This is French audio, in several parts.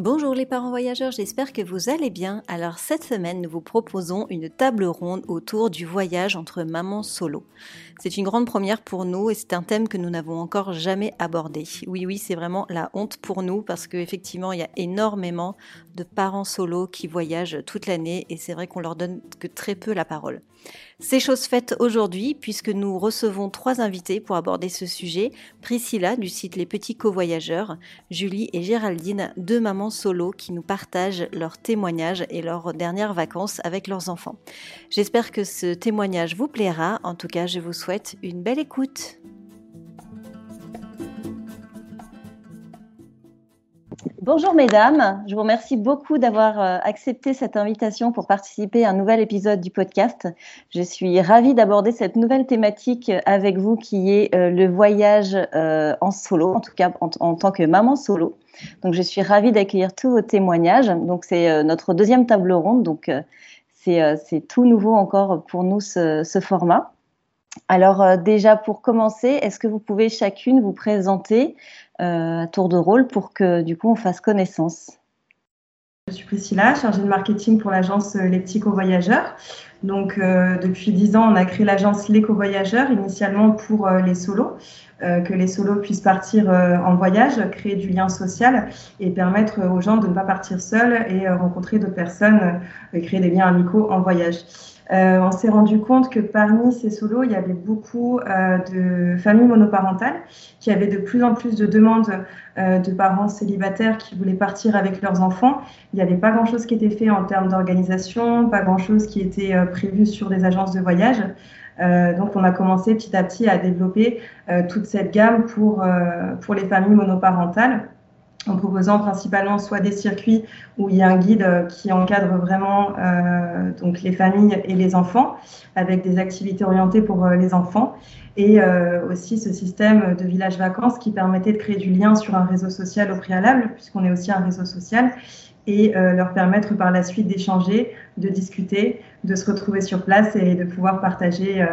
Bonjour les parents voyageurs, j'espère que vous allez bien. Alors cette semaine, nous vous proposons une table ronde autour du voyage entre mamans solo. C'est une grande première pour nous et c'est un thème que nous n'avons encore jamais abordé. Oui, oui, c'est vraiment la honte pour nous parce qu'effectivement, il y a énormément de parents solo qui voyagent toute l'année et c'est vrai qu'on leur donne que très peu la parole. C'est chose faite aujourd'hui puisque nous recevons trois invités pour aborder ce sujet. Priscilla du site Les Petits Co-Voyageurs, Julie et Géraldine, deux mamans solo qui nous partagent leurs témoignages et leurs dernières vacances avec leurs enfants. J'espère que ce témoignage vous plaira. En tout cas, je vous souhaite une belle écoute. Bonjour mesdames, je vous remercie beaucoup d'avoir euh, accepté cette invitation pour participer à un nouvel épisode du podcast. Je suis ravie d'aborder cette nouvelle thématique avec vous qui est euh, le voyage euh, en solo, en tout cas en, tant que maman solo. Donc je suis ravie d'accueillir tous vos témoignages. Donc c'est notre deuxième table ronde, donc c'est tout nouveau encore pour nous ce format. Alors déjà pour commencer, est-ce que vous pouvez chacune vous présenter euh, tour de rôle pour que du coup on fasse connaissance? Je suis Priscilla, chargée de marketing pour l'agence Les Petits Co-Voyageurs. Donc, euh, depuis dix ans, on a créé l'agence Les Co-Voyageurs, initialement pour euh, les solos, que les solos puissent partir en voyage, créer du lien social et permettre aux gens de ne pas partir seuls et rencontrer d'autres personnes, et créer des liens amicaux en voyage. Euh, on s'est rendu compte que parmi ces solos, il y avait beaucoup euh, de familles monoparentales qui avaient de plus en plus de demandes euh, de parents célibataires qui voulaient partir avec leurs enfants. Il n'y avait pas grand-chose qui était fait en termes d'organisation, pas grand-chose qui était prévu sur des agences de voyage. donc, on a commencé petit à petit à développer toute cette gamme pour, pour les familles monoparentales en proposant principalement soit des circuits où il y a un guide euh, qui encadre vraiment euh, donc les familles et les enfants avec des activités orientées pour euh, les enfants et euh, aussi ce système de village vacances qui permettait de créer du lien sur un réseau social au préalable puisqu'on est aussi un réseau social et euh, leur permettre par la suite d'échanger, de discuter, de se retrouver sur place et de pouvoir partager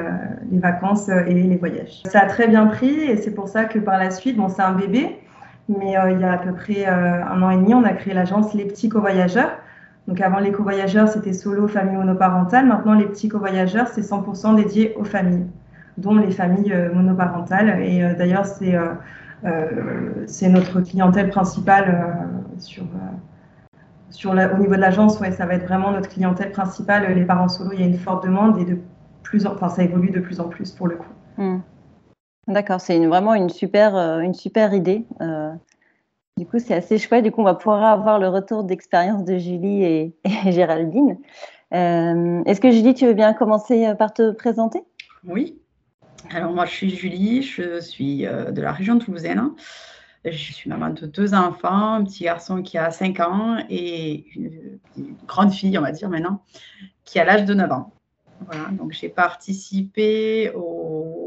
les vacances et les voyages. Ça a très bien pris et c'est pour ça que par la suite, bon c'est un bébé, mais euh, il y a à peu près euh, un an et demi, on a créé l'agence Les Petits Co-Voyageurs. Donc avant les co-voyageurs, c'était solo, famille monoparentale. Maintenant, les petits co-voyageurs, c'est 100% dédié aux familles, dont les familles euh, monoparentales. Et d'ailleurs, c'est c'est notre clientèle principale sur, sur au niveau de l'agence. Ouais, ça va être vraiment notre clientèle principale. Les parents solo, il y a une forte demande et de plus en, enfin, ça évolue de plus en plus pour le coup. Hmm. D'accord, c'est vraiment une super, euh, une super idée. Euh, du coup, c'est assez chouette. Du coup, on va pouvoir avoir le retour d'expérience de Julie et, Géraldine. Euh, est-ce que Julie, tu veux bien commencer par te présenter? Oui. Alors moi, je suis Julie, je suis de la région toulousaine. Je suis maman de deux enfants, un petit garçon qui a 5 ans et une, une grande fille, on va dire maintenant, qui a l'âge de 9 ans. Voilà, donc j'ai participé au,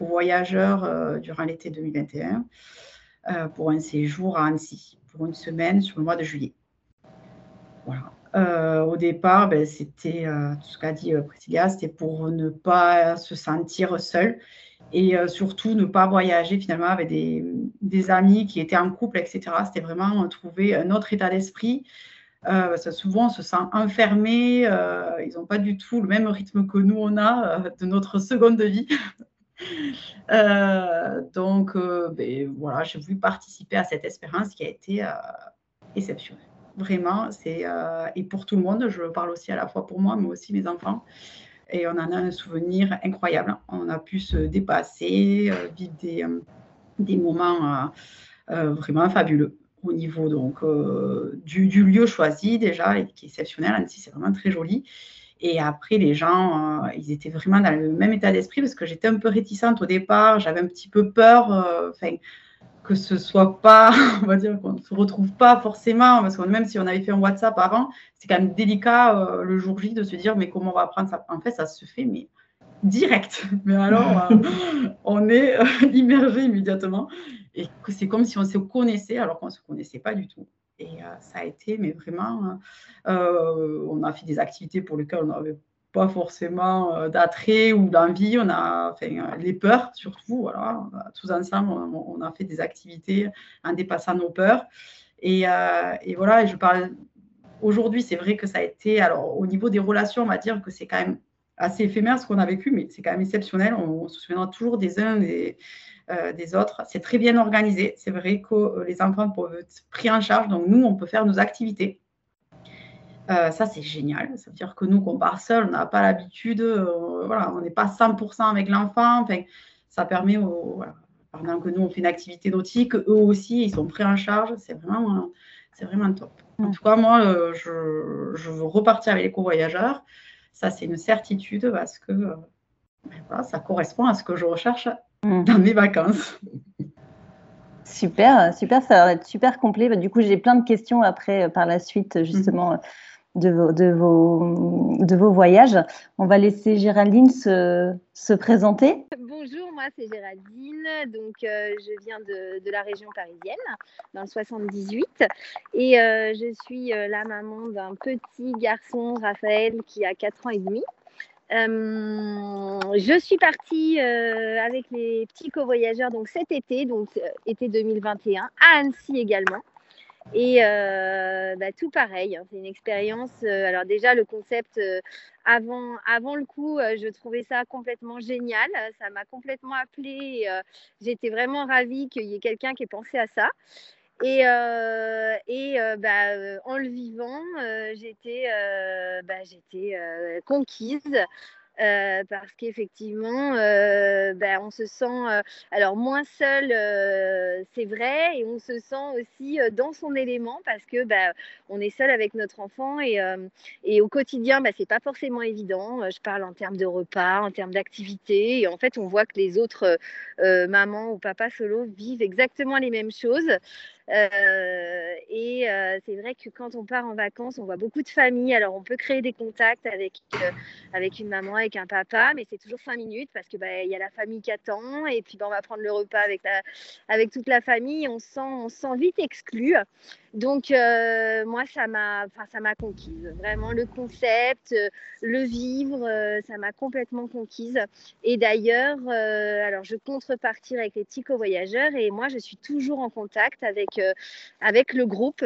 au voyageur euh, durant l'été 2021 euh, pour un séjour à Annecy, pour une semaine sur le mois de juillet. Voilà. Euh, au départ, ben, c'était tout ce qu'a dit Priscilla, c'était pour ne pas se sentir seul et surtout ne pas voyager finalement avec des, des, amis qui étaient en couple, etc. C'était vraiment trouver un autre état d'esprit souvent, on se sent enfermé. Ils n'ont pas du tout le même rythme que nous, on a de notre seconde vie. Donc, ben, voilà, j'ai voulu participer à cette expérience qui a été exceptionnelle. Vraiment, c'est et pour tout le monde, je parle aussi à la fois pour moi, mais aussi mes enfants. Et on en a un souvenir incroyable. On a pu se dépasser, vivre des, moments vraiment fabuleux au niveau donc, euh, du, lieu choisi déjà, qui est exceptionnel. Annecy, c'est vraiment très joli. Et après, les gens, euh, ils étaient vraiment dans le même état d'esprit parce que j'étais un peu réticente au départ. J'avais un petit peu peur euh, enfin que ce soit pas, on va dire, qu'on ne se retrouve pas forcément. Parce que même si on avait fait un WhatsApp avant, c'est quand même délicat le jour J de se dire, mais comment on va apprendre ça? En fait, ça se fait, mais direct. Mais alors, on est immergé immédiatement. et c'est comme si on se connaissait alors qu'on ne se connaissait pas du tout. Et ça a été, mais vraiment, on a fait des activités pour lesquelles on n'avait pas forcément d'attrait ou d'envie, on a enfin, les peurs surtout, voilà, tous ensemble, on, a fait des activités en dépassant nos peurs. Et, et voilà, je parle aujourd'hui, c'est vrai que ça a été, alors au niveau des relations, on va dire que c'est quand même assez éphémère ce qu'on a vécu, mais c'est quand même exceptionnel. On, se souviendra toujours des uns des, euh, des autres. C'est très bien organisé. C'est vrai que euh, les enfants peuvent être pris en charge, donc nous, on peut faire nos activités. Euh, ça, c'est génial. Ça veut dire que nous, qu'on part seul, on n'a pas l'habitude, voilà, on n'est pas 100% avec l'enfant. Enfin, ça permet, pendant que nous, on fait une activité nautique, eux aussi, ils sont pris en charge. C'est vraiment, c'est vraiment top. En tout cas, moi, je, je veux repartir avec les co-voyageurs. Ça, c'est une certitude parce que euh, ben ça correspond à ce que je recherche mm. dans mes vacances. Super, super, ça va être super complet. Bah, du coup, j'ai plein de questions après, euh, par la suite, justement. Mm de vos, de vos, de vos voyages. On va laisser Géraldine se, se présenter. Bonjour, moi c'est Géraldine, donc euh, je viens de, de, la région parisienne, dans le 78, et euh, je suis euh, la maman d'un petit garçon, Raphaël, qui a 4 ans et demi. je suis partie avec les petits co-voyageurs donc cet été, donc été 2021, à Annecy également. Et euh, bah, tout pareil, hein, c'est une expérience. Euh, alors déjà, le concept, euh, avant, avant le coup, je trouvais ça complètement génial. Ça m'a complètement appelé. J'étais vraiment ravie qu'il y ait quelqu'un qui ait pensé à ça. Et, et bah, en le vivant, j'étais bah, conquise. Euh, parce qu'effectivement, euh, ben, on se sent euh, alors moins seul, c'est vrai, et on se sent aussi dans son élément parce que ben, on est seul avec notre enfant et, au quotidien, ben, c'est pas forcément évident. Je parle en termes de repas, en termes d'activité, et en fait, on voit que les autres mamans ou papas solo vivent exactement les mêmes choses. Euh, et euh, c'est vrai que quand on part en vacances, on voit beaucoup de familles. Alors, on peut créer des contacts avec, euh, avec une maman, avec un papa, mais c'est toujours cinq minutes parce qu'il bah, y a la famille qui attend. Et puis, bah, on va prendre le repas avec, la, avec toute la famille. On sent, on sent vite exclu. Donc, moi, ça m'a, conquise. Vraiment, le concept, le vivre, ça m'a complètement conquise. Et d'ailleurs, alors, je compte avec les petits co-voyageurs et moi, je suis toujours en contact avec, avec le groupe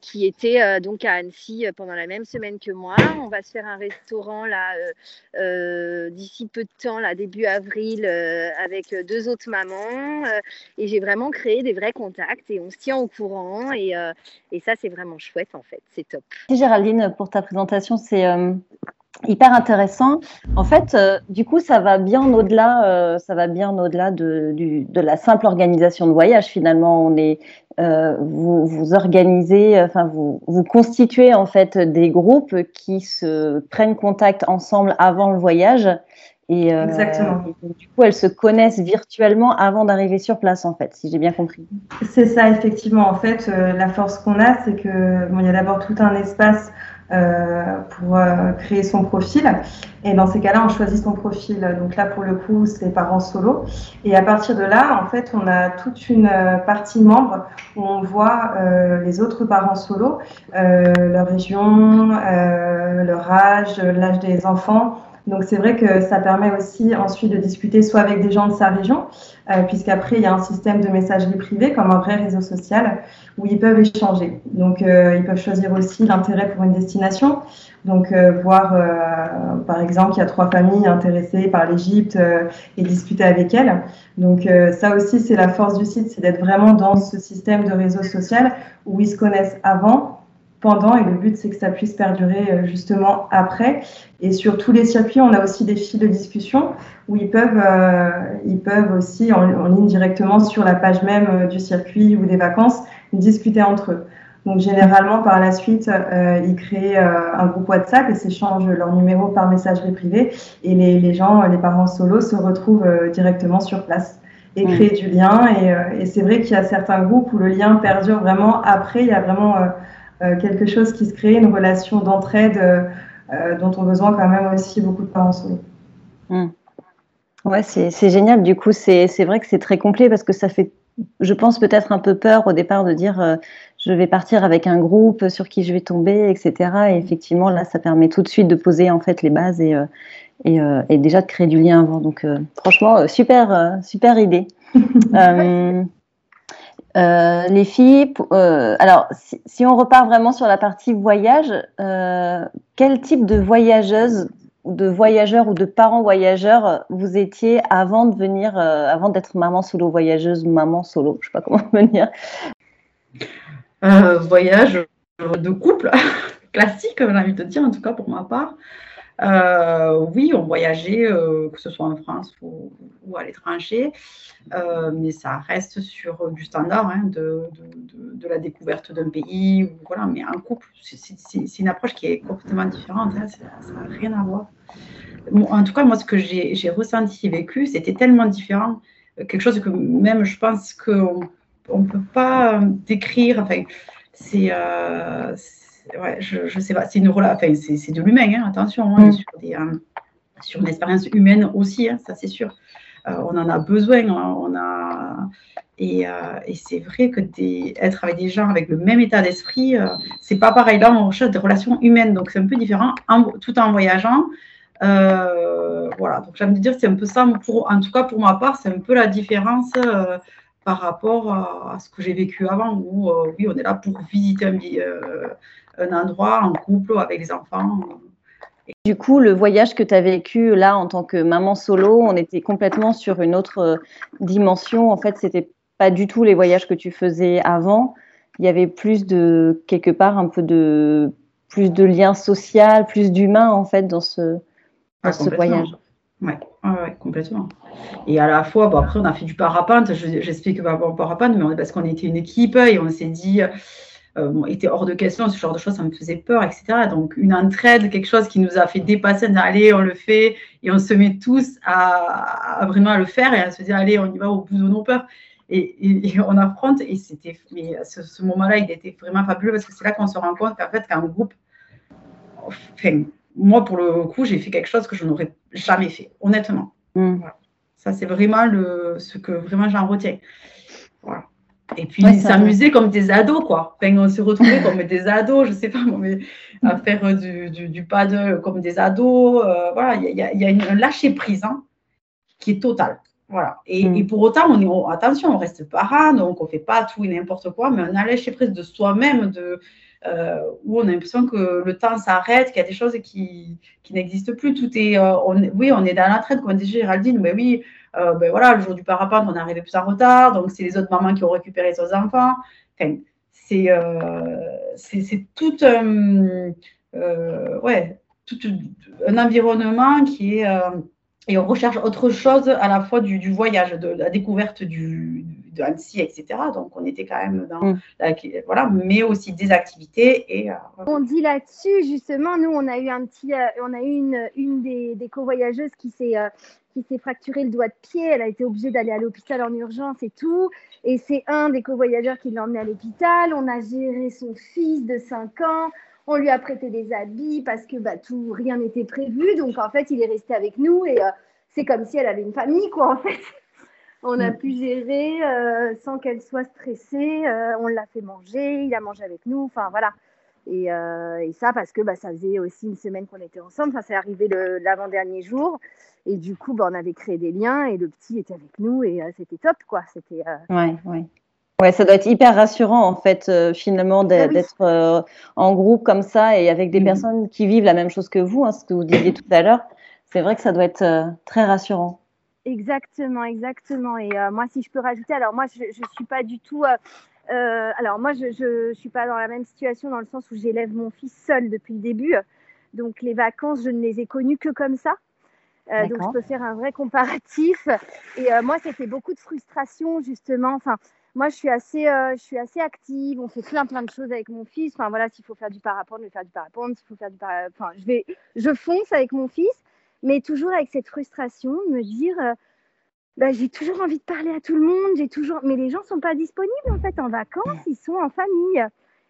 qui était donc à Annecy pendant la même semaine que moi. On va se faire un restaurant là d'ici peu de temps, là, début avril, avec deux autres mamans. et j'ai vraiment créé des vrais contacts on se tient au courant et, euh, et ça c'est vraiment chouette en fait, c'est top. Géraldine pour ta présentation, c'est euh, hyper intéressant. En fait, euh, du coup, ça va bien au-delà, ça va bien au-delà de, de, la simple organisation de voyage. Finalement, on est, vous, vous organisez, enfin vous, vous constituez en fait des groupes qui se prennent contact ensemble avant le voyage et, euh, Exactement. du coup, elles se connaissent virtuellement avant d'arriver sur place, en fait, si j'ai bien compris. C'est ça, effectivement. En fait, euh, la force qu'on a, c'est que bon, il y a d'abord tout un espace euh, pour euh, créer son profil. Et dans ces cas-là, on choisit son profil. Donc là, pour le coup, c'est parents solo. Et à partir de là, en fait, on a toute une partie membre où on voit les autres parents solo, leur région, leur âge, l'âge des enfants. Donc c'est vrai que ça permet aussi ensuite de discuter soit avec des gens de sa région, euh, puisqu'après il y a un système de messagerie privée comme un vrai réseau social où ils peuvent échanger. Donc euh, ils peuvent choisir aussi l'intérêt pour une destination. Donc euh, voir euh, par exemple qu'il y a trois familles intéressées par l'Égypte et discuter avec elles. Donc ça aussi c'est la force du site, c'est d'être vraiment dans ce système de réseau social où ils se connaissent avant pendant et le but c'est que ça puisse perdurer euh, justement après. Et sur tous les circuits, on a aussi des fils de discussion où ils peuvent, euh, ils peuvent aussi en, ligne directement sur la page même euh, du circuit ou des vacances discuter entre eux. Donc généralement par la suite, ils créent un groupe WhatsApp et s'échangent leur numéro par messagerie privée et les, les gens, les parents solo se retrouvent directement sur place et mmh. créent du lien. Et, et c'est vrai qu'il y a certains groupes où le lien perdure vraiment après. Il y a vraiment euh, quelque chose qui se crée, une relation d'entraide euh, euh, dont ont besoin quand même aussi beaucoup de parents solo. Hmm. Ouais, c'est génial. Du coup, c'est vrai que c'est très complet parce que ça fait, je pense, peut-être un peu peur au départ de dire euh, je vais partir avec un groupe sur qui je vais tomber, etc. Et effectivement, là, ça permet tout de suite de poser en fait les bases et, euh, et, euh, et déjà de créer du lien avant. Donc, franchement, super, super idée. les filles, alors si, on repart vraiment sur la partie voyage, quel type de voyageuse de voyageurs ou de parents voyageurs vous étiez avant de venir, euh, avant d'être maman solo voyageuse maman solo, je sais pas comment venir. Euh, voyage de couple classique, j'ai envie de dire, en tout cas pour ma part. Euh, oui, on voyageait, euh, que ce soit en France ou, à l'étranger, euh, mais ça reste sur du standard hein, de, la découverte d'un pays. Voilà, mais un couple, c'est une approche qui est complètement différente. Hein, ça n'a rien à voir. en tout cas, moi, ce que j'ai ressenti et vécu, c'était tellement différent. Quelque chose que même, je pense qu'on ne peut pas décrire. Enfin, c'est ouais, je, je sais pas, c'est une enfin, c'est de l'humain, hein, attention, hein, mm. sur, des, euh, sur une expérience humaine aussi, hein, ça c'est sûr. Euh, on en a besoin, on a et, euh, et c'est vrai que des, être avec des gens avec le même état d'esprit, c'est pas pareil. Là, on recherche des relations humaines, donc c'est un peu différent, tout en voyageant. voilà, donc j'aime dire c'est un peu ça, pour, en tout cas pour ma part, c'est un peu la différence par rapport à, ce que j'ai vécu avant, où oui, on est là pour visiter un, un endroit en couple avec les enfants. Du coup, le voyage que tu as vécu là en tant que maman solo, on était complètement sur une autre euh, dimension. En fait, c'était pas du tout les voyages que tu faisais avant. Il y avait plus de quelque part un peu de plus de lien social, plus d'humain en fait dans ce, dans ah, ce voyage. Oui, ouais, complètement. Et à la fois, bon, après, on a fait du parapente. J'explique pas bon, parapente, mais on, parce qu'on était une équipe et on s'est dit, euh, était hors de question, ce genre de choses, ça me faisait peur, etc. Donc, une entraide, quelque chose qui nous a fait dépasser, allez, on le fait, et on se met tous à, vraiment à le faire et à se dire, allez, on y va au bout de nos peurs. Et, on affronte, et c'était, mais ce, moment-là, il était vraiment fabuleux parce que c'est là qu'on se rend compte qu'en fait, qu'un groupe, enfin, moi, pour le coup, j'ai fait quelque chose que je n'aurais jamais fait, honnêtement. Mm. Ça, c'est vraiment le, ce que vraiment j'en retiens. Voilà. Et puis s'amuser comme des ados, quoi. Enfin, on se retrouvait comme des ados, je sais pas, mais à faire du, du, du paddle comme des ados. Euh, voilà, il y a, y a une, un lâcher prise hein, qui est total. Voilà. Et, mm. et, pour autant, on est, attention, on reste parent, donc on fait pas tout et n'importe quoi, mais on a lâché prise de soi-même, de, où on a l'impression que le temps s'arrête, qu'il y a des choses qui, n'existent plus. Tout est, euh, on, oui, on est dans la traite, comme disait Géraldine, mais oui, euh, ben voilà, le jour du parapente, on est arrivé plus en retard, donc c'est les autres mamans qui ont récupéré leurs enfants. C'est tout, ouais, tout un environnement qui est et on recherche autre chose à la fois du, voyage, de la découverte du, de Annecy, etc. Donc on était quand même dans mm. la, voilà, mais aussi des activités et. Euh, on dit là-dessus justement, nous on a eu un petit, euh, on a eu une, une des, des covoyageuses qui s'est euh, qui s'est fracturé le doigt de pied. Elle a été obligée d'aller à l'hôpital en urgence et tout. Et c'est un des covoyageurs qui l'a emmené à l'hôpital. On a géré son fils de 5 ans. On lui a prêté des habits parce que bah, tout, rien n'était prévu. Donc, en fait, il est resté avec nous et euh, c'est comme si elle avait une famille, quoi, en fait. On a mm. pu gérer euh, sans qu'elle soit stressée. Euh, on l'a fait manger, il a mangé avec nous. Enfin, voilà. Et, ça, parce que bah, ça faisait aussi une semaine qu'on était ensemble. Enfin, c'est arrivé l'avant-dernier jour. Et du coup, bah, on avait créé des liens et le petit était avec nous et c'était top, quoi. C'était. Ouais, ouais. Ouais, ça doit être hyper rassurant en fait, euh, finalement, ah d'être euh, en groupe comme ça et avec des mmh. personnes qui vivent la même chose que vous, hein, ce que vous disiez tout à l'heure. C'est vrai que ça doit être euh, très rassurant. Exactement, exactement. Et moi, si je peux rajouter, alors moi, je ne suis pas du tout. alors moi, je ne suis pas dans la même situation dans le sens où j'élève mon fils seul depuis le début. Donc les vacances, je ne les ai connues que comme ça. donc je peux faire un vrai comparatif. Et moi, c'était beaucoup de frustration justement. Enfin, moi, je suis assez, euh, je suis assez active. On fait plein, plein de choses avec mon fils. Enfin, voilà, s'il faut faire du parapente, je vais faire du parapente. S'il faut faire du parapente, enfin, je vais, je fonce avec mon fils, mais toujours avec cette frustration de me dire, euh, bah, j'ai toujours envie de parler à tout le monde. J'ai toujours, mais les gens sont pas disponibles en fait en vacances. Ils sont en famille.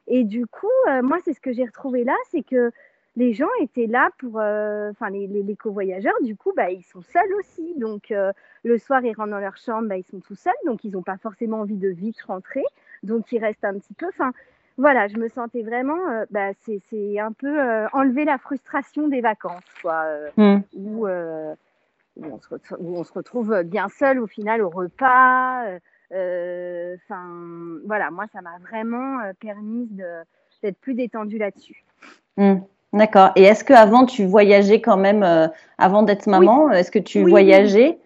Et du coup, euh, moi, c'est ce que j'ai retrouvé là, c'est que les gens étaient là pour, euh, enfin les, les, voyageurs du coup, bah, ils sont seuls aussi. Donc le soir, ils rentrent dans leur chambre, bah, ils sont tout seuls, donc ils n'ont pas forcément envie de vite rentrer, donc ils restent un petit peu. Voilà, je me sentais vraiment, euh, bah, c'est un peu enlever la frustration des vacances, quoi, où, on se où, on se retrouve bien seul au final au repas. Enfin, voilà, moi, ça m'a vraiment permis d'être plus détendue là-dessus. Mmh. D'accord. Et est-ce qu'avant, tu voyageais quand même, euh, avant d'être maman Est-ce que tu voyageais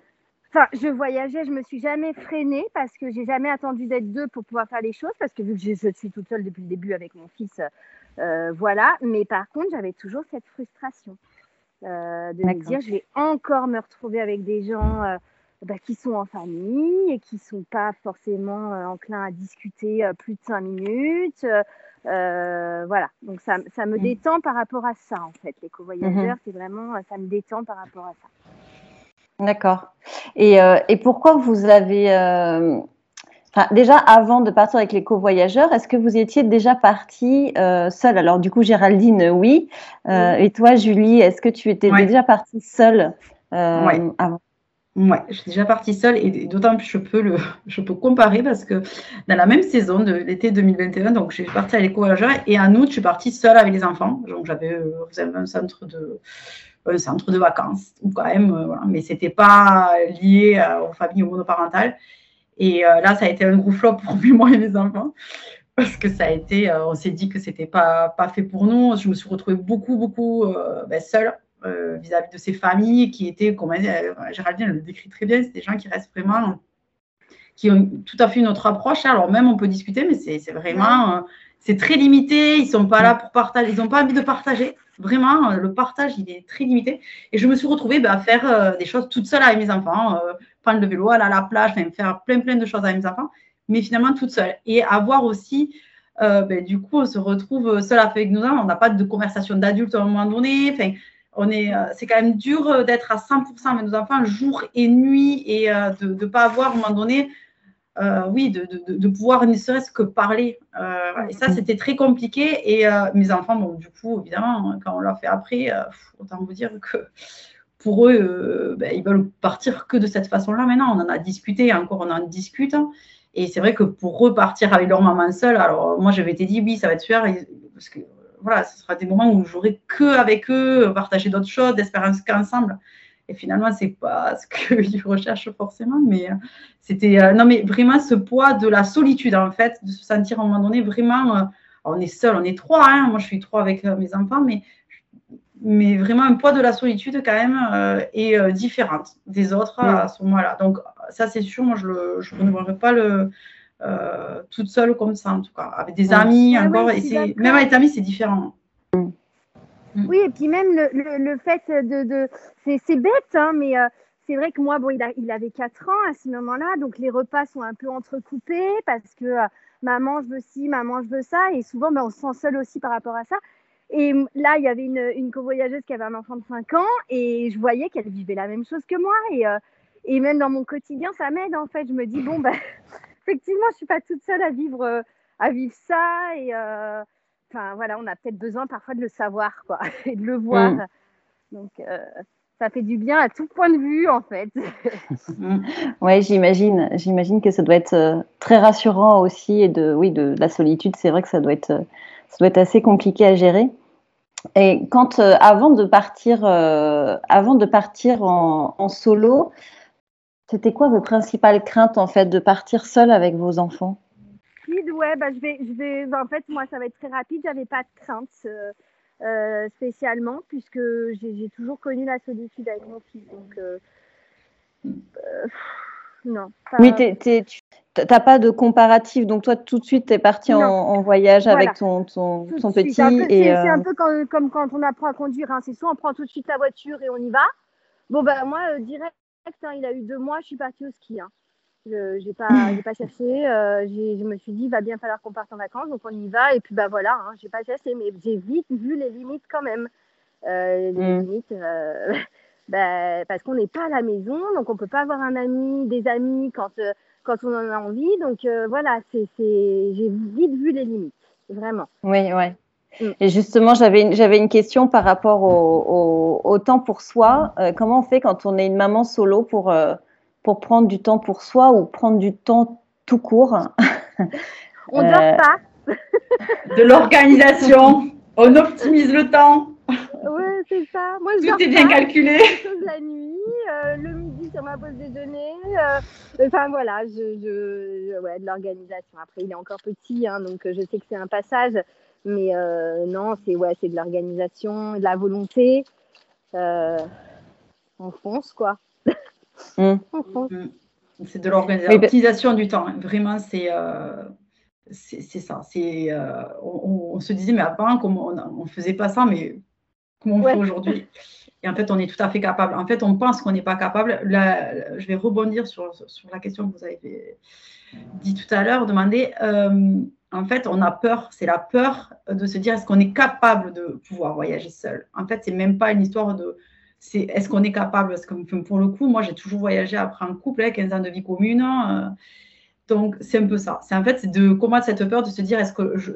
Enfin, je voyageais, je me suis jamais freinée parce que j'ai jamais attendu d'être deux pour pouvoir faire les choses parce que vu que je, suis toute seule depuis le début avec mon fils, euh, voilà. Mais par contre, j'avais toujours cette frustration euh, de me dire, je vais encore me retrouver avec des gens bah, qui sont en famille et qui sont pas forcément enclins à discuter plus de cinq minutes. Euh, voilà, donc ça, ça me mm. détend par rapport à ça, en fait. Les co-voyageurs, mm-hmm. c'est vraiment, ça me détend par rapport à ça. D'accord. Et, euh, et, pourquoi vous avez. Euh, déjà, avant de partir avec les co-voyageurs, est-ce que vous étiez déjà partie seule Alors, du coup, Géraldine, oui. Et toi, Julie, est-ce que tu étais déjà partie seule avant? Ouais, je suis déjà partie seule et d'autant plus je peux le, je peux comparer parce que dans la même saison de l'été 2021, donc je suis partie à léco et en août je suis partie seule avec les enfants. Donc j'avais euh, un centre de centre de vacances ou quand même, euh, voilà, mais c'était pas lié euh, aux familles monoparentales. Et là, ça a été un gros flop pour moi et mes enfants parce que ça a été, on s'est dit que c'était pas pas fait pour nous. Je me suis retrouvée beaucoup beaucoup ben, seule euh, vis-à-vis de ces familles qui étaient, comme euh, Géraldine le décrit très bien, c'est des gens qui restent vraiment, qui ont tout à fait une autre approche. Alors même on peut discuter, mais c'est vraiment, euh, c'est très limité. Ils sont pas là pour partager, ils n'ont pas envie de partager. Vraiment, le partage, il est très limité. Et je me suis retrouvée bah, à faire des choses toute seule avec mes enfants, prendre le vélo, aller à la plage, faire plein plein de choses avec mes enfants, mais finalement toute seule. Et avoir aussi ben, du coup, on se retrouve seul avec nos enfants. On n'a pas de conversation d'adulte à un moment donné. Enfin, on est, euh, c'est quand même dur euh, d'être à 100% avec nos enfants jour et nuit et euh, de ne pas avoir à un moment donné, oui, de, pouvoir ne serait-ce que parler. et ça, c'était très compliqué. Et mes enfants, bon, du coup, évidemment, hein, quand on l'a fait après, autant vous dire que pour eux, ben, ils veulent partir que de cette façon-là. Maintenant, on en a discuté, encore on en discute. Et c'est vrai que pour repartir avec leur maman seule, alors moi, j'avais été dit, oui, ça va être super, parce que voilà, ce sera des moments où j'aurai que avec eux, partager d'autres choses, d'espérance qu'ensemble. Et finalement, c'est pas ce qu'ils recherchent forcément, mais euh, c'était euh, non, mais vraiment ce poids de la solitude en fait, de se sentir à un moment donné vraiment, euh, on est seul, on est trois, hein, moi je suis trois avec mes enfants, mais mais vraiment un poids de la solitude quand même est différente des autres à ce moment-là. Donc ça c'est sûr, moi je ne vois pas le euh, toute seule comme ça, en tout cas, avec des amis ah encore. et même avec des amis, c'est différent. Mm. Oui, et puis même le, le, fait de. de c'est bête, hein, mais euh, c'est vrai que moi, bon, il, il, avait 4 ans à ce moment-là, donc les repas sont un peu entrecoupés parce que euh, maman, je veux ci, maman, je veux ça, et souvent, ben, on se sent seul aussi par rapport à ça. Et là, il y avait une, une covoyageuse qui avait un enfant de 5 ans, et je voyais qu'elle vivait la même chose que moi. Et, et même dans mon quotidien, ça m'aide en fait. Je me dis, bon, ben effectivement, je suis pas toute seule à vivre, euh, à vivre ça. Et euh, enfin, voilà, on a peut-être besoin parfois de le savoir, quoi, et de le voir. Mm. Donc, euh, ça fait du bien à tout point de vue, en fait. Mm. oui, j'imagine. J'imagine que ça doit être très rassurant aussi. Et de, oui, de, la solitude, c'est vrai que ça doit être, ça doit être assez compliqué à gérer. Et quand, avant de partir, avant de partir en, en solo, c'était quoi vos principales craintes en fait de partir seule avec vos enfants? Ouais, bah, je vais, je vais, bah, en fait, moi, ça va être très rapide. J'avais pas de crainte euh, euh, spécialement puisque j'ai toujours connu la solitude avec mon fils. Donc, euh, non. Oui, tu n'as pas de comparatif. Donc, toi, tout de suite, tu es parti en, voyage avec ton, ton, petit. C'est un, peu comme quand on apprend à conduire. Hein. C'est soit on prend tout de suite la voiture et on y va. Bon, ben, moi, direct Hein, il a eu deux mois, je suis partie au ski. Hein. Je n'ai pas, pas cherché. Euh, je me suis dit, il va bien falloir qu'on parte en vacances, donc on y va. Et puis, bah voilà, hein, j'ai pas cherché, mais j'ai vite vu les limites quand même. Euh, les mm. limites, euh, bah, parce qu'on n'est pas à la maison, donc on peut pas avoir un ami, des amis quand, quand on en a envie. Donc voilà, c'est, j'ai vite vu les limites, vraiment. Oui, ouais. Mm. Et justement, j'avais une, j'avais une question par rapport au, temps pour soi. Comment on fait quand on est une maman solo pour, pour prendre du temps pour soi ou prendre du temps tout court On dort euh, pas. de l'organisation. On optimise le temps. Oui, c'est ça. Moi, je Tout est bien calculé. La nuit, le midi sur ma pause déjeuner. enfin voilà, je, je, ouais, de l'organisation. Après, il est encore petit, hein, donc je sais que c'est un passage. Mais euh, non, c'est ouais, c'est de l'organisation, de la volonté. Euh, on fonce, quoi. Mm. Mm. C'est de l'organisation du temps. Hein. Vraiment, c'est euh, c'est ça. C'est on, se disait, mais avant, comment on ne faisait pas ça, mais comment on fait aujourd'hui? Et en fait, on est tout à fait capable. En fait, on pense qu'on n'est pas capable. Là, je vais rebondir sur, sur la question que vous avez dit tout à l'heure, demander en fait, on a peur, c'est la peur de se dire est-ce qu'on est capable de pouvoir voyager seul? En fait, c'est même pas une histoire de c'est est-ce qu'on est capable Parce que pour le coup, moi, j'ai toujours voyagé après un couple, 15 ans de vie commune. Euh, donc, c'est un peu ça. C'est en fait de combattre cette peur de se dire est-ce que je,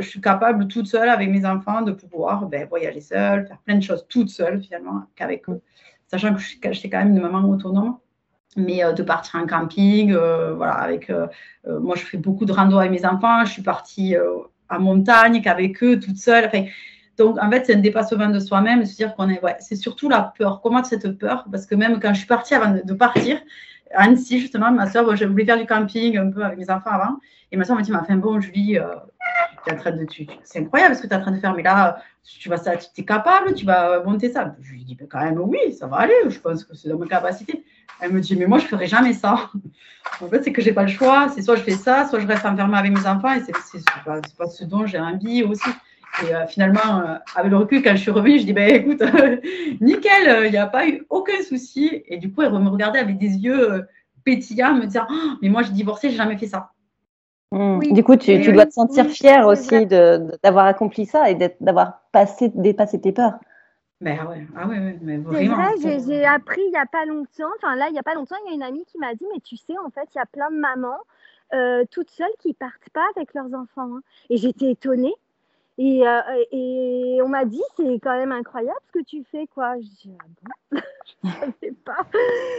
suis capable toute seule avec mes enfants de pouvoir ben, voyager seule, faire plein de choses toute seule finalement qu'avec eux. Sachant que suis quand même une maman autonome mais euh, de partir en camping, euh, voilà, avec euh, moi je fais beaucoup de rando avec mes enfants, je suis partie en montagne qu'avec eux toute seule. Enfin, donc en fait c'est un dépassement de soi-même, se dire qu'on est, c'est surtout la peur. Comment cette peur? Parce que même quand je suis partie avant de, partir, Annecy justement, ma soeur, je voulais faire du camping un peu avec mes enfants avant, et ma soeur m'a dit, mais enfin bon Julie, es en train de, c'est incroyable ce que tu es en train de faire, mais là tu vas ça, tu es capable, tu vas monter ça. Je lui dis, ben, quand même oui, ça va aller, je pense que c'est dans ma capacité. Elle me dit, mais moi, je ne ferai jamais ça. En fait, c'est que je n'ai pas le choix. C'est soit je fais ça, soit je reste enfermée avec mes enfants. Et ce n'est pas, pas, ce dont j'ai envie aussi. Et euh, finalement, euh, avec le recul, quand je suis revenue, je dis, ben écoute, nickel, il n'y a pas eu aucun souci. Et du coup, elle me regardait avec des yeux pétillants, me dire, oh, mais moi, j'ai divorcé, j'ai jamais fait ça. Mmh. Du coup, tu, tu dois te sentir fière aussi d'avoir accompli ça et d'avoir dépassé tes peurs. Ben ouais, ah ouais, mais C'est vrai, j'ai appris il n'y a pas longtemps, enfin là, il n'y a pas longtemps, il y a une amie qui m'a dit, mais tu sais, en fait, il y a plein de mamans euh, toutes seules qui partent pas avec leurs enfants. Hein. Et j'étais étonnée. Et, euh, et on m'a dit, c'est quand même incroyable ce que tu fais, quoi. Je ah bon? Je ne sais pas.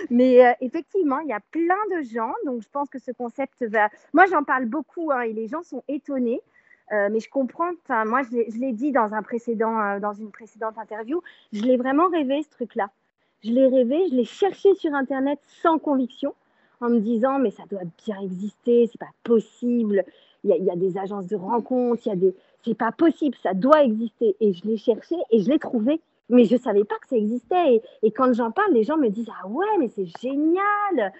Mais euh, effectivement, il y a plein de gens, donc je pense que ce concept va... Moi, j'en parle beaucoup, hein, et les gens sont étonnés. Euh, mais je comprends, moi je l'ai dit dans, un précédent, dans une précédente interview, je l'ai vraiment rêvé ce truc-là. Je l'ai rêvé, je l'ai cherché sur Internet sans conviction, en me disant mais ça doit bien exister, c'est pas possible. Il y, a, des agences de rencontres, il y a des, c'est pas possible, ça doit exister. Et je l'ai cherché et je l'ai trouvé mais je savais pas que ça existait. Et, et quand j'en parle, les gens me disent ah ouais, mais c'est génial.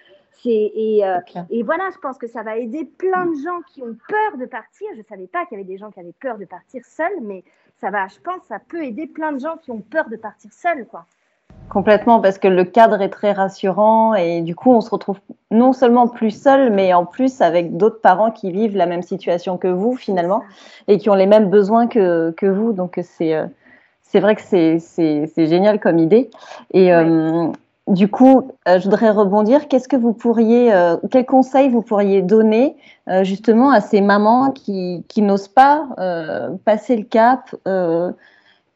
Et, euh, et, voilà, je pense que ça va aider plein de gens qui ont peur de partir. Je ne savais pas qu'il y avait des gens qui avaient peur de partir seuls, mais ça va, je pense, ça peut aider plein de gens qui ont peur de partir seuls, quoi. Complètement, parce que le cadre est très rassurant et du coup, on se retrouve non seulement plus seul, mais en plus avec d'autres parents qui vivent la même situation que vous finalement et qui ont les mêmes besoins que, que vous. Donc c'est euh, c'est vrai que c'est génial comme idée. Et euh, du coup, euh, je voudrais rebondir. Qu'est-ce que vous pourriez, euh, quel conseil vous pourriez donner justement à ces mamans qui, qui n'osent pas passer le cap,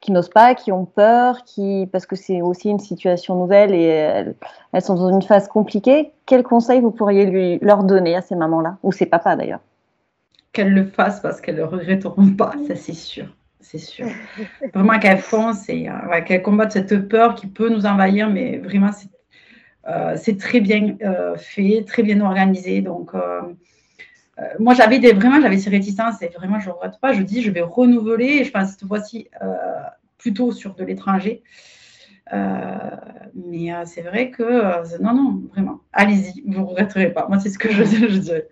qui n'osent pas, qui ont peur, qui parce que c'est aussi une situation nouvelle et elles, elles, sont dans une phase compliquée. Quel conseil vous pourriez lui, leur donner à ces mamans-là? Ou ces papas d'ailleurs? Qu'elles le fassent parce qu'elles ne le regretteront pas, ça c'est sûr c'est sûr. Vraiment qu'elles foncent et euh, qu'elles combattent cette peur qui peut nous envahir, mais vraiment, c'est euh, très bien euh, fait, très bien organisé. Donc, moi, j'avais vraiment, j'avais ces réticences et vraiment, je ne regrette pas. Je dis, je vais renouveler je pense cette fois-ci plutôt sur de l'étranger. mais c'est vrai que, non, non, vraiment, allez-y, vous ne regretterez pas. Moi, c'est ce que je, je dirais.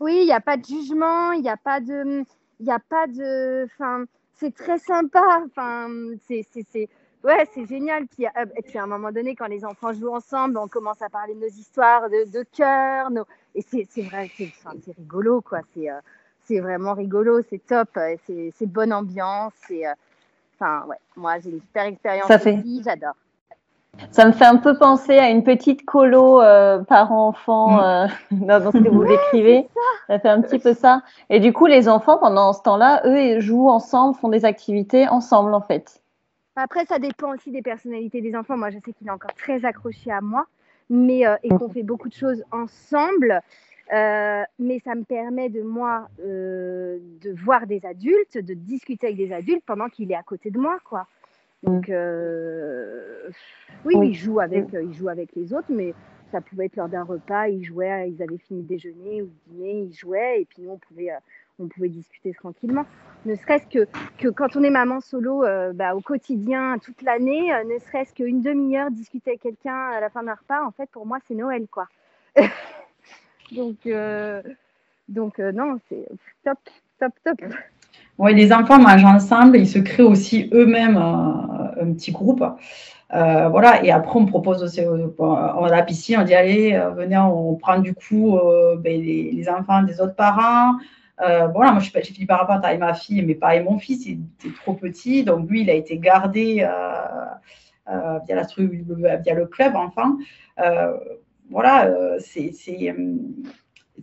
Oui, il n'y a pas de jugement, il n'y a pas de il a pas de. Enfin, c'est très sympa. Enfin, c'est. Ouais, c'est génial. Puis, euh, et puis à un moment donné, quand les enfants jouent ensemble, on commence à parler de nos histoires de, de cœur. Nos... Et c'est vrai, c'est rigolo, quoi. C'est euh, vraiment rigolo, c'est top. C'est bonne ambiance. Euh, enfin, ouais, moi, j'ai une super expérience ça fait... j'adore. Ça me fait un peu penser à une petite colo euh, parent-enfant mm. euh, dans, ce que vous décrivez. Ça. fait un petit peu ça. Et du coup, les enfants, pendant ce temps-là, eux, ils jouent ensemble, font des activités ensemble, en fait. Après, ça dépend aussi des personnalités des enfants. Moi, je sais qu'il est encore très accroché à moi, mais euh, et qu'on fait beaucoup de choses ensemble. mais ça me permet de moi de voir des adultes, de discuter avec des adultes pendant qu'il est à côté de moi, quoi. Donc, euh, oui, Ils, jouent avec, euh, ils jouent avec les autres, mais ça pouvait être lors d'un repas, ils jouaient, ils avaient fini de déjeuner ou de dîner, ils jouaient, et puis nous, on pouvait, euh, on pouvait discuter tranquillement. Ne serait-ce que, que quand on est maman solo bah, au quotidien, toute l'année, ne serait-ce qu'une demi-heure discuter avec quelqu'un à la fin d'un repas, en fait, pour moi, c'est Noël, quoi. donc, donc non, c'est top, top, top. Oui, les enfants mangent ensemble, ils se créent aussi eux-mêmes un, petit groupe. Euh, voilà, et après, on propose aussi, euh, on la piscine, on dit allez, euh, venez, on prend du coup ben, les, enfants des autres parents. Voilà, moi, j'ai fini par rapport avec ma fille, mais pas et mon fils, il était trop petit, donc lui, il a été gardé via, la, via le club, enfin. voilà, c'est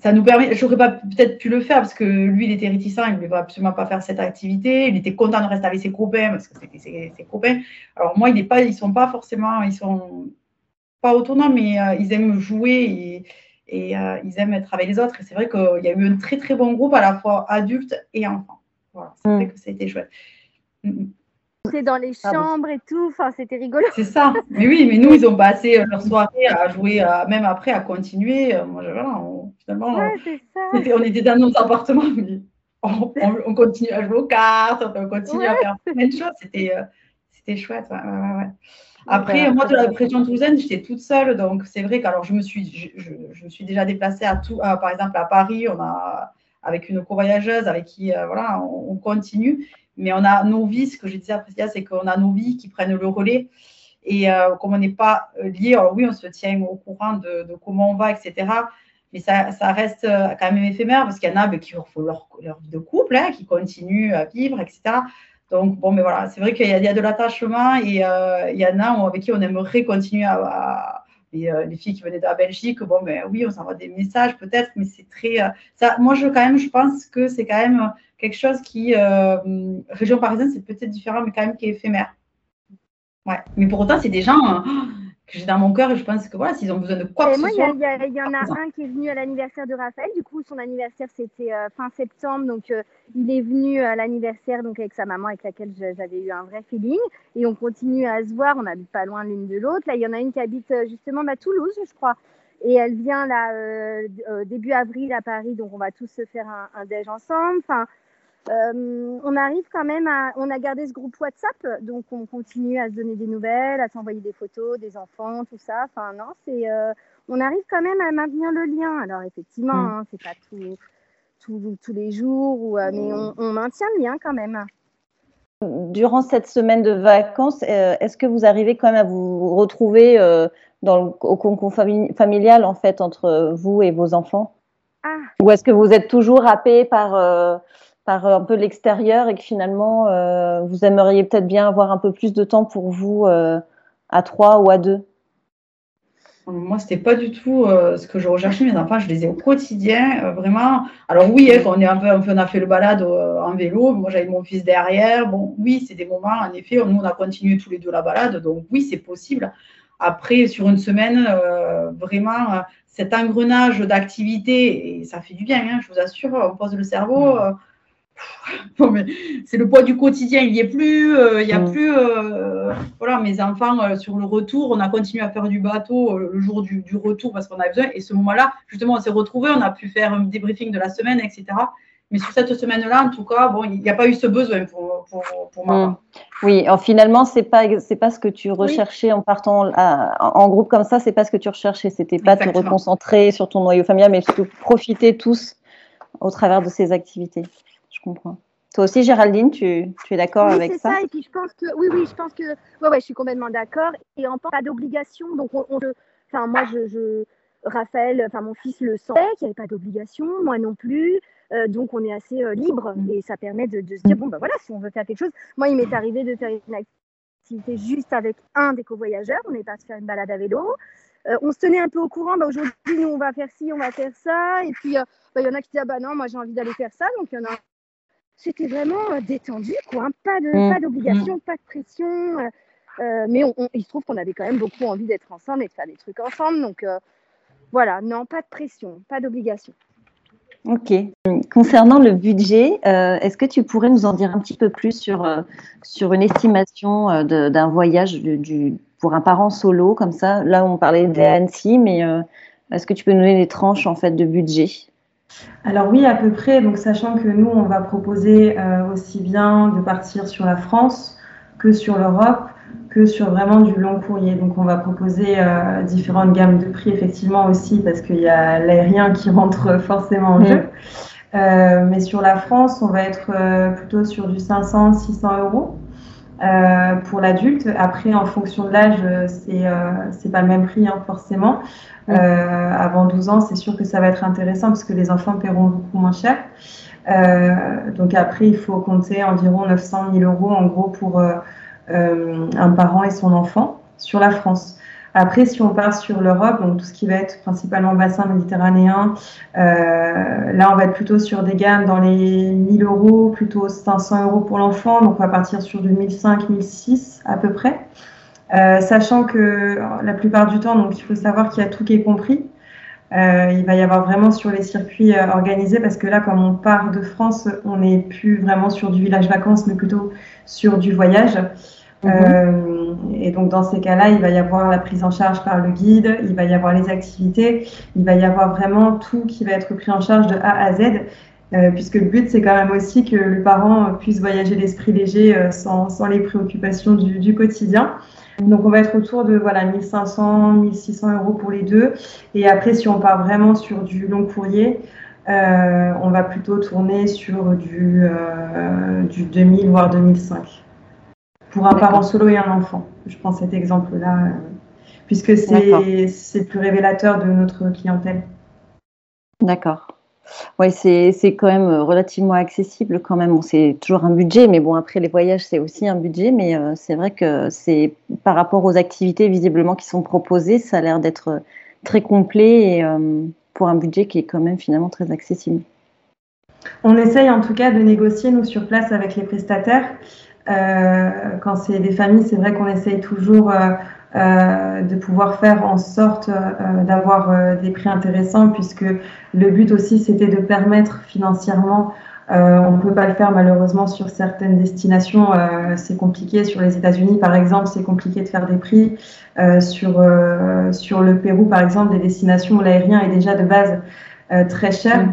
ça nous permet, j'aurais pas peut-être pu le faire parce que lui, il était réticent, il ne voulait absolument pas faire cette activité. Il était content de rester avec ses copains parce que c'était ses, copains. Alors moi, il est pas, ils sont pas forcément, ils sont pas autonomes, mais euh, ils aiment jouer euh, ils aiment être avec les autres. Et c'est vrai qu'il y a eu un très très bon groupe à la fois adultes et enfants. Voilà, c'est vrai mm. que c'était chouette. Mm, mm dans les ah chambres et tout. Enfin, c'était rigolo. C'est ça. Mais oui, mais nous, ils ont passé euh, leur soirée à jouer, même après à continuer. Euh, moi, on, finalement, on, Était, on, était dans nos appartements, mais on, on, continue à jouer aux cartes, on continue à faire plein de choses. C'était, c'était chouette. Ouais, ouais, après, moi, de la région toulousaine, j'étais toute seule. Donc, c'est vrai qu'alors, je me suis, je, je, me suis déjà déplacée à tout, par exemple, à Paris. On a, avec une co-voyageuse avec qui, voilà, on, continue. Mais on a nos vies, ce que je disais à Priscilla, c'est qu'on a nos vies qui prennent le relais. Et euh, comme on n'est pas euh, liés, alors oui, on se tient au courant de, comment on va, etc. Mais ça, ça, reste euh, quand même éphémère parce qu'il y en a ben, qui font leur, leur, vie de couple, hein, qui continuent à vivre, etc. Donc, bon, mais voilà, c'est vrai qu'il y, a de l'attachement et il y en a avec qui on aimerait continuer à, les filles qui venaient de la Belgique, bon, mais ben, oui, on s'envoie des messages peut-être, mais c'est très. ça, moi, je, quand même, je pense que c'est quand même quelque chose qui, euh, région parisienne, c'est peut-être différent, mais quand même qui est éphémère. Ouais. Mais pour autant, c'est des gens euh, que j'ai dans mon cœur et je pense que voilà, s'ils ont besoin de quoi que ce soit. Il y, en a un qui est venu à l'anniversaire de Raphaël. Du coup, son anniversaire, c'était euh, fin septembre. Donc, il est venu à l'anniversaire donc avec sa maman, avec laquelle j'avais eu un vrai feeling. Et on continue à se voir. On n'habite pas loin l'une de l'autre. Là, il y en a une qui habite justement à Toulouse, je crois. Et elle vient là début avril à Paris. Donc, on va tous se faire un, un déj ensemble. Enfin, euh, on arrive quand même à. On a gardé ce groupe WhatsApp, donc on continue à se donner des nouvelles, à s'envoyer des photos des enfants, tout ça. Enfin, non, c'est. Euh, on arrive quand même à maintenir le lien. Alors, effectivement, mm. hein, c'est pas tout, tous les jours, ou, euh, mais on, maintient le lien quand même. Durant cette semaine de vacances, est-ce que vous arrivez quand même à vous retrouver dans le, au concours familial, en fait, entre vous et vos enfants? Ah. Ou est-ce que vous êtes toujours happé par par un peu l'extérieur et que finalement euh, vous aimeriez peut-être bien avoir un peu plus de temps pour vous euh, à trois ou à deux? Moi, c'était pas du tout euh, ce que je recherchais. Mes enfants, je les ai au quotidien, vraiment. Alors oui, hein, on est un peu, on a fait le balade en vélo. Moi, j'avais mon fils derrière. Bon, oui, c'est des moments. En effet, nous, on a continué tous les deux la balade, donc oui, c'est possible. Après, sur une semaine, vraiment, cet engrenage d'activité, et ça fait du bien. Hein, je vous assure, on pose le cerveau. Mmh c'est le poids du quotidien, il n'y est plus. Euh, il y a mm. plus. Euh, voilà, mes enfants, euh, sur le retour, on a continué à faire du bateau le jour du, retour parce qu'on avait besoin. Et ce moment-là, justement, on s'est retrouvés, on a pu faire un débriefing de la semaine, etc. Mais sur cette semaine-là, en tout cas, bon, il n'y a pas eu ce besoin pour, pour, moi. Mm. Oui, alors, finalement, c'est pas c'est pas ce que tu recherchais en partant en groupe comme ça, c'est pas ce que tu recherchais. C'était pas te reconcentrer sur ton noyau familial, mais surtout profiter tous au travers de ces activités comprends. Toi aussi, Géraldine, tu, tu es d'accord avec ça C'est ça, et puis je pense que, oui, oui, je pense que, ouais, ouais, je suis complètement d'accord. Et en pas d'obligation, donc on, enfin, moi, je, je, Raphaël, enfin, mon fils le sentait qu'il n'y avait pas d'obligation, moi non plus. Euh, donc, on est assez euh, libre mm. et ça permet de, de, se dire, bon, ben voilà, si on veut faire quelque chose. Moi, il m'est arrivé de faire une activité juste avec un des co-voyageurs. On est parti faire une balade à vélo. on se tenait un peu au courant. Bah, Aujourd'hui, nous, on va faire ci, on va faire ça. Et puis, bah, il y en a qui disent, ah, bah non, moi, j'ai envie d'aller faire ça. Donc, il y en a. C'était vraiment détendu, quoi. Hein. Pas de, mmh. pas d'obligation, mmh. pas de pression. mais il se trouve qu'on avait quand même beaucoup envie d'être ensemble et de faire des trucs ensemble. Donc, voilà, non, pas de pression, pas d'obligation. Ok. Concernant le budget, euh, est-ce que tu pourrais nous en dire un petit peu plus sur, euh, sur une estimation euh, d'un voyage du, pour un parent solo comme ça? Là, on parlait des Annecy, mais est-ce que tu peux nous donner des tranches en fait de budget? Alors oui, à peu près. Donc sachant que nous, on va proposer aussi bien de partir sur la France que sur l'Europe que sur vraiment du long courrier. Donc on va proposer euh, différentes gammes de prix effectivement aussi parce qu'il y a l'aérien qui rentre forcément en jeu. Euh, mais sur la France, on va être euh, plutôt sur du 500-600 euros pour l'adulte. Après, en fonction de l'âge, c'est c'est pas le même prix hein, forcément. avant 12 ans, c'est sûr que ça va être intéressant parce que les enfants paieront beaucoup moins cher. donc après, il faut compter environ 900 000 euros en gros pour euh, un parent et son enfant sur la France. Après, si on part sur l'Europe, donc tout ce qui va être principalement bassin méditerranéen, euh, là, on va être plutôt sur des gammes dans les 1000 euros, plutôt 500 euros pour l'enfant. Donc, on va partir sur du 1005, 1006 à peu près. Euh, sachant que la plupart du temps, donc il faut savoir qu'il y a tout qui est compris. Euh, il va y avoir vraiment sur les circuits euh, organisés parce que là, comme on part de France, on n'est plus vraiment sur du village vacances, mais plutôt sur du voyage. Mhm. Euh, et donc dans ces cas-là, il va y avoir la prise en charge par le guide, il va y avoir les activités, il va y avoir vraiment tout qui va être pris en charge de A à Z, euh, puisque le but c'est quand même aussi que le parent puisse voyager l'esprit léger euh, sans, sans, les préoccupations du, quotidien. Donc on va être autour de voilà 1500, 1600 euros pour les deux. Et après, si on part vraiment sur du long courrier, euh, on va plutôt tourner sur du 2000 voire 2005 pour un parent solo et un enfant. Je prends cet exemple-là, euh, puisque c'est plus révélateur de notre clientèle. D'accord. Oui, c'est quand même relativement accessible quand même. c'est toujours un budget, mais bon, après les voyages, c'est aussi un budget, mais euh, c'est vrai que c'est par rapport aux activités visiblement qui sont proposées, ça a l'air d'être très complet et euh, pour un budget qui est quand même finalement très accessible. On essaye en tout cas de négocier, nous, sur place avec les prestataires. Euh, quand c'est des familles, c'est vrai qu'on essaye toujours euh, euh, de pouvoir faire en sorte d'avoir des prix intéressants, puisque le but aussi, c'était de permettre financièrement on ne peut pas le faire malheureusement sur certaines destinations, c'est compliqué. Sur les États-Unis, par exemple, c'est compliqué de faire des prix. sur, sur le Pérou, par exemple, des destinations où l'aérien est déjà de base très cher.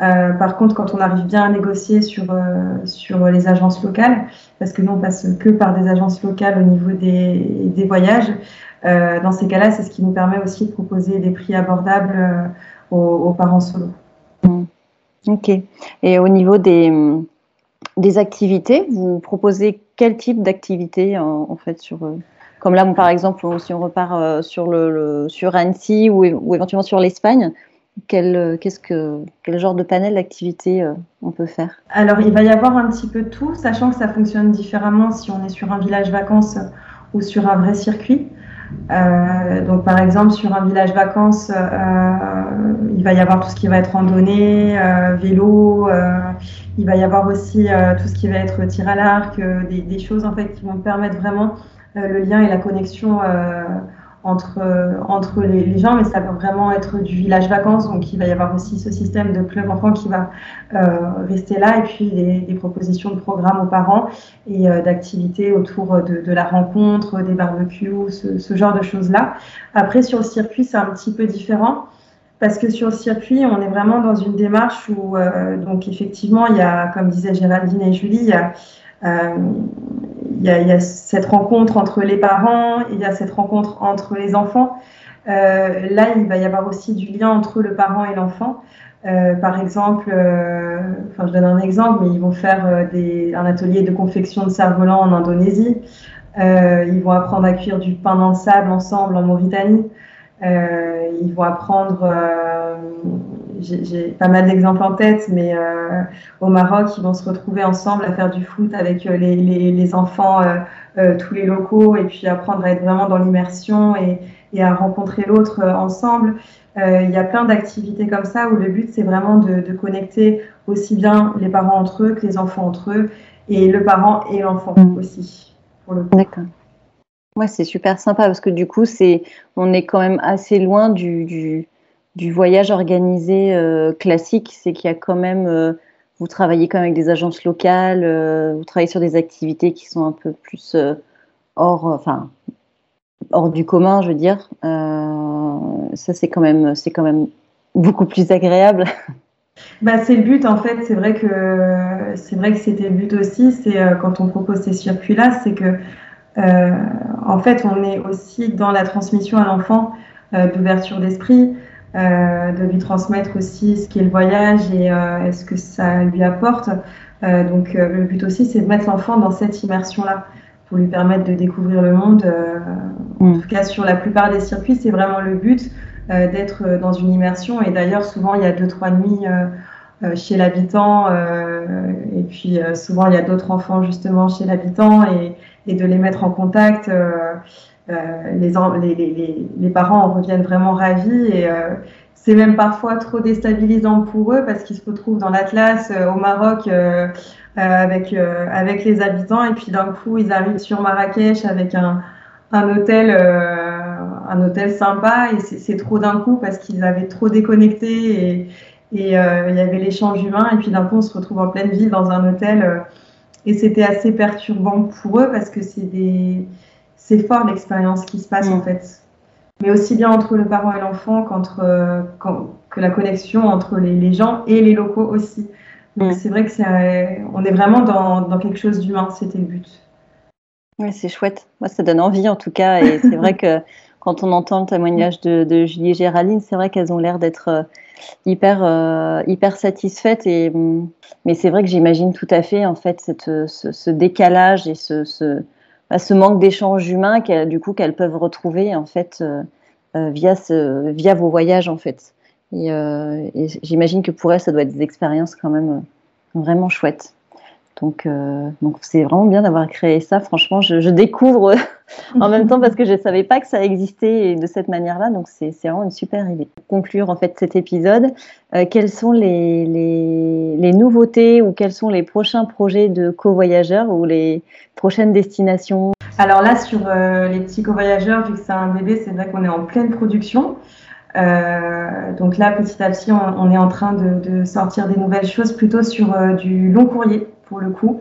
Euh, par contre, quand on arrive bien à négocier sur, euh, sur les agences locales, parce que nous, on passe que par des agences locales au niveau des, des voyages, euh, dans ces cas-là, c'est ce qui nous permet aussi de proposer des prix abordables aux, parents solo. Mmh. Ok. Et au niveau des, des activités, vous proposez quel type d'activité en, fait sur comme là, par exemple, si on repart sur, le, sur Annecy ou éventuellement sur l'Espagne, quel, euh, qu'est-ce que, quel genre de panel d'activité euh, on peut faire? Alors, il va y avoir un petit peu de tout, sachant que ça fonctionne différemment si on est sur un village vacances ou sur un vrai circuit. Euh, donc, par exemple, sur un village vacances, il va y avoir tout ce qui va être randonnée, vélo. il va y avoir aussi tout ce qui va être tir à l'arc, des, des, choses en fait qui vont permettre vraiment le lien et la connexion entre, entre les, gens, mais ça peut vraiment être du village vacances. Donc, il va y avoir aussi ce système de club enfant qui va euh, rester là, et puis des, propositions de programmes aux parents et euh, d'activités autour de, la rencontre, des barbecues, ce, ce genre de choses-là. Après, sur le circuit, c'est un petit peu différent. Parce que sur le circuit, on est vraiment dans une démarche où, euh, donc effectivement, il y a, comme disaient Géraldine et Julie, il y a, euh, il y, a, il y, a, cette rencontre entre les parents, il y a cette rencontre entre les enfants. Euh, là, il va y avoir aussi du lien entre le parent et l'enfant. Euh, par exemple, euh, enfin, je donne un exemple, mais ils vont faire euh, un atelier de confection de cerf-volant en Indonésie. Euh, ils vont apprendre à cuire du pain dans le sable ensemble en Mauritanie. ils vont apprendre j'ai pas mal d'exemples en tête, mais au Maroc, ils vont se retrouver ensemble à faire du foot avec les, les, les enfants, tous les locaux, et puis apprendre à être vraiment dans l'immersion et, et, à rencontrer l'autre ensemble. Il y a plein d'activités comme ça où le but, c'est vraiment de, de, connecter aussi bien les parents entre eux que les enfants entre eux, et le parent et l'enfant mmh. aussi. D'accord. Ouais, c'est super sympa parce que du coup, c'est, on est quand même assez loin du, du, voyage organisé euh, classique. C'est qu'il y a quand même, euh, vous travaillez quand même avec des agences locales, euh, vous travaillez sur des activités qui sont un peu plus hors, enfin, hors du commun, je veux dire. ça, c'est quand même, c'est quand même beaucoup plus agréable. Bah, c'est le but en fait. C'est vrai que c'est vrai que c'était le but aussi. C'est quand on propose ces circuits-là, c'est que en fait, on est aussi dans la transmission à l'enfant d'ouverture d'esprit, de lui transmettre aussi ce qu'est le voyage et ce que ça lui apporte. donc, le but aussi, c'est de mettre l'enfant dans cette immersion-là pour lui permettre de découvrir le monde. En mm. tout cas, sur la plupart des circuits, c'est vraiment le but d'être dans une immersion. Et d'ailleurs, souvent, il y a deux, trois nuits chez l'habitant. et puis, souvent, il y a d'autres enfants justement chez l'habitant. Et, et de les mettre en contact. Euh, euh, les, parents en reviennent vraiment ravis et euh, c'est même parfois trop déstabilisant pour eux parce qu'ils se retrouvent dans l'Atlas au Maroc avec, les habitants et puis d'un coup ils arrivent sur Marrakech avec un, hôtel, un hôtel sympa et c'est trop d'un coup parce qu'ils avaient trop déconnecté et il y avait l'échange humain et puis d'un coup on se retrouve en pleine ville dans un hôtel et c'était assez perturbant pour eux parce que c'est des... c'est fort l'expérience qui se passe en mm. fait. Mais aussi bien entre le parent et l'enfant qu'entre euh, que la connexion entre les, les, gens et les locaux aussi. Donc mm. c'est vrai que c'est on est vraiment dans, dans quelque chose d'humain, c'était le but. Oui, c'est chouette. Moi, ça donne envie en tout cas. Et c'est vrai que quand on entend le témoignage de, de Julie et Géraldine, c'est vrai qu'elles ont l'air d'être euh, hyper, euh, hyper satisfaites. Et, mm, mais c'est vrai que j'imagine tout à fait en fait cette, ce, décalage et ce, ce, bah, ce manque d'échange humain du coup qu'elles peuvent retrouver en fait euh, via, ce, via vos voyages en fait. Et, et j'imagine que pour elles, ça doit être des expériences quand même vraiment chouettes. Donc, euh, donc c'est vraiment bien d'avoir créé ça. Franchement, je, découvre en même temps parce que je ne savais pas que ça existait de cette manière-là. Donc, c'est vraiment une super idée. Pour conclure en fait cet épisode, euh, quelles sont les, nouveautés ou quels sont les prochains projets de co-voyageurs ou les prochaines destinations? Alors là, sur euh, les petits co-voyageurs, vu que c'est un bébé, c'est vrai qu'on est en pleine production. donc là, petit à petit, on, est en train de, sortir des nouvelles choses plutôt sur du long courrier pour le coup.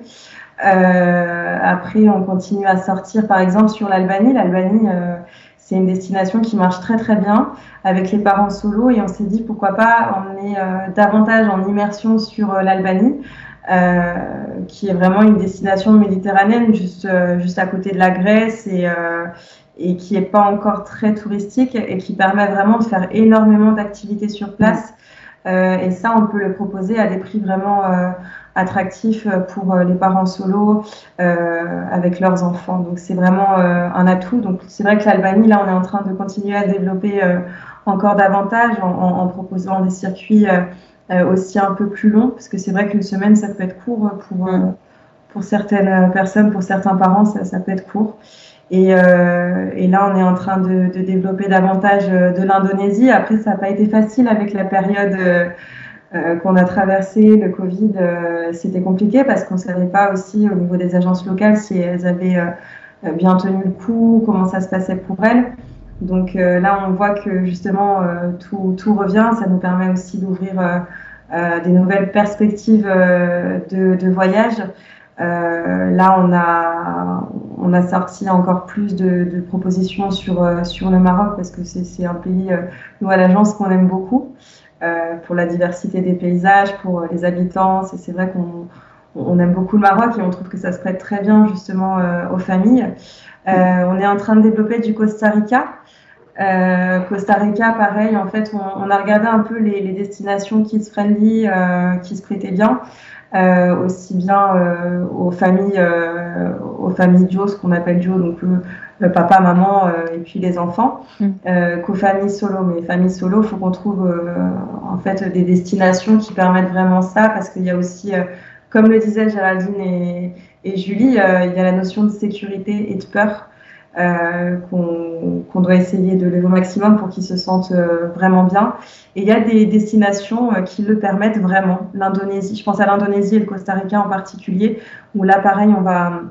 Euh, après, on continue à sortir, par exemple, sur l'Albanie. L'Albanie, euh, c'est une destination qui marche très très bien avec les parents solo et on s'est dit pourquoi pas emmener euh, davantage en immersion sur l'Albanie, qui est vraiment une destination méditerranéenne juste, juste à côté de la Grèce et, et qui n'est pas encore très touristique et qui permet vraiment de faire énormément d'activités sur place. et ça, on peut le proposer à des prix vraiment attractif euh, pour euh, les parents solo euh, avec leurs enfants. Donc c'est vraiment un atout. Donc c'est vrai que l'Albanie, là, on est en train de continuer à développer encore davantage en, proposant des circuits aussi un peu plus longs, parce que c'est vrai qu'une semaine, ça peut être court pour, mm. pour certaines personnes, pour certains parents, ça, ça peut être court. Et, et, là, on est en train de, de développer davantage de l'Indonésie. Après, ça n'a pas été facile avec la période qu'on a traversé, le Covid, euh, c'était compliqué parce qu'on ne savait pas aussi au niveau des agences locales si elles avaient euh, bien tenu le coup, comment ça se passait pour elles. Donc là, on voit que justement tout, tout, revient. Ça nous permet aussi d'ouvrir des nouvelles perspectives de, voyage. là, on a, on a sorti encore plus de, propositions sur, sur le Maroc parce que c'est un pays, nous à l'agence, qu'on aime beaucoup. Euh, pour la diversité des paysages, pour les habitants. C'est vrai qu'on on aime beaucoup le Maroc et on trouve que ça se prête très bien justement euh, aux familles. Euh, on est en train de développer du Costa Rica. Euh, Costa Rica, pareil, en fait, on, a regardé un peu les, destinations kids friendly euh, qui se prêtaient bien, aussi bien aux familles, aux familles Joe, ce qu'on appelle donc papa, maman et puis les enfants, mm. qu'aux familles solo. Mais familles solo, il faut qu'on trouve en fait des destinations qui permettent vraiment ça, parce qu'il y a aussi, comme le disaient Géraldine et, et Julie, il y a la notion de sécurité et de peur. Euh, qu'on doit essayer de lever au maximum pour qu'ils se sentent euh, vraiment bien. Et il y a des destinations euh, qui le permettent vraiment. L'Indonésie, je pense à l'Indonésie et le Costa Rica en particulier, où là, pareil, on va,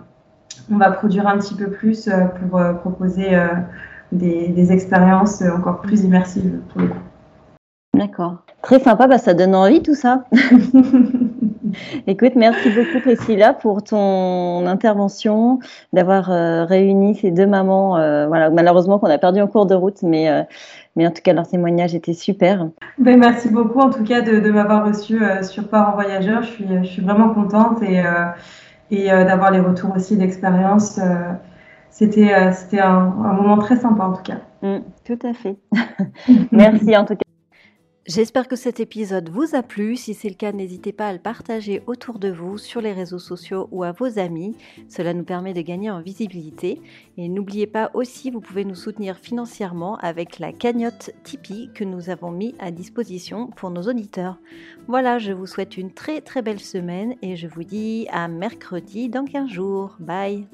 on va produire un petit peu plus pour proposer des, des, expériences encore plus immersives pour le coup. D'accord. Très sympa, bah, ça donne envie tout ça. Écoute, merci beaucoup Priscilla pour ton intervention, d'avoir euh, réuni ces deux mamans. Euh, voilà, malheureusement qu'on a perdu en cours de route, mais, euh, mais en tout cas leur témoignage était super. Ben, merci beaucoup en tout cas de, m'avoir reçu sur Parents Voyageurs. Je suis, je suis vraiment contente et, et d'avoir les retours aussi d'expérience. c'était c'était un, un, moment très sympa en tout cas. Mm, tout à fait. merci en tout cas. J'espère que cet épisode vous a plu. Si c'est le cas, n'hésitez pas à le partager autour de vous, sur les réseaux sociaux ou à vos amis. Cela nous permet de gagner en visibilité. Et n'oubliez pas aussi, vous pouvez nous soutenir financièrement avec la cagnotte Tipeee que nous avons mis à disposition pour nos auditeurs. Voilà, je vous souhaite une très très belle semaine et je vous dis à mercredi dans 15 jours. Bye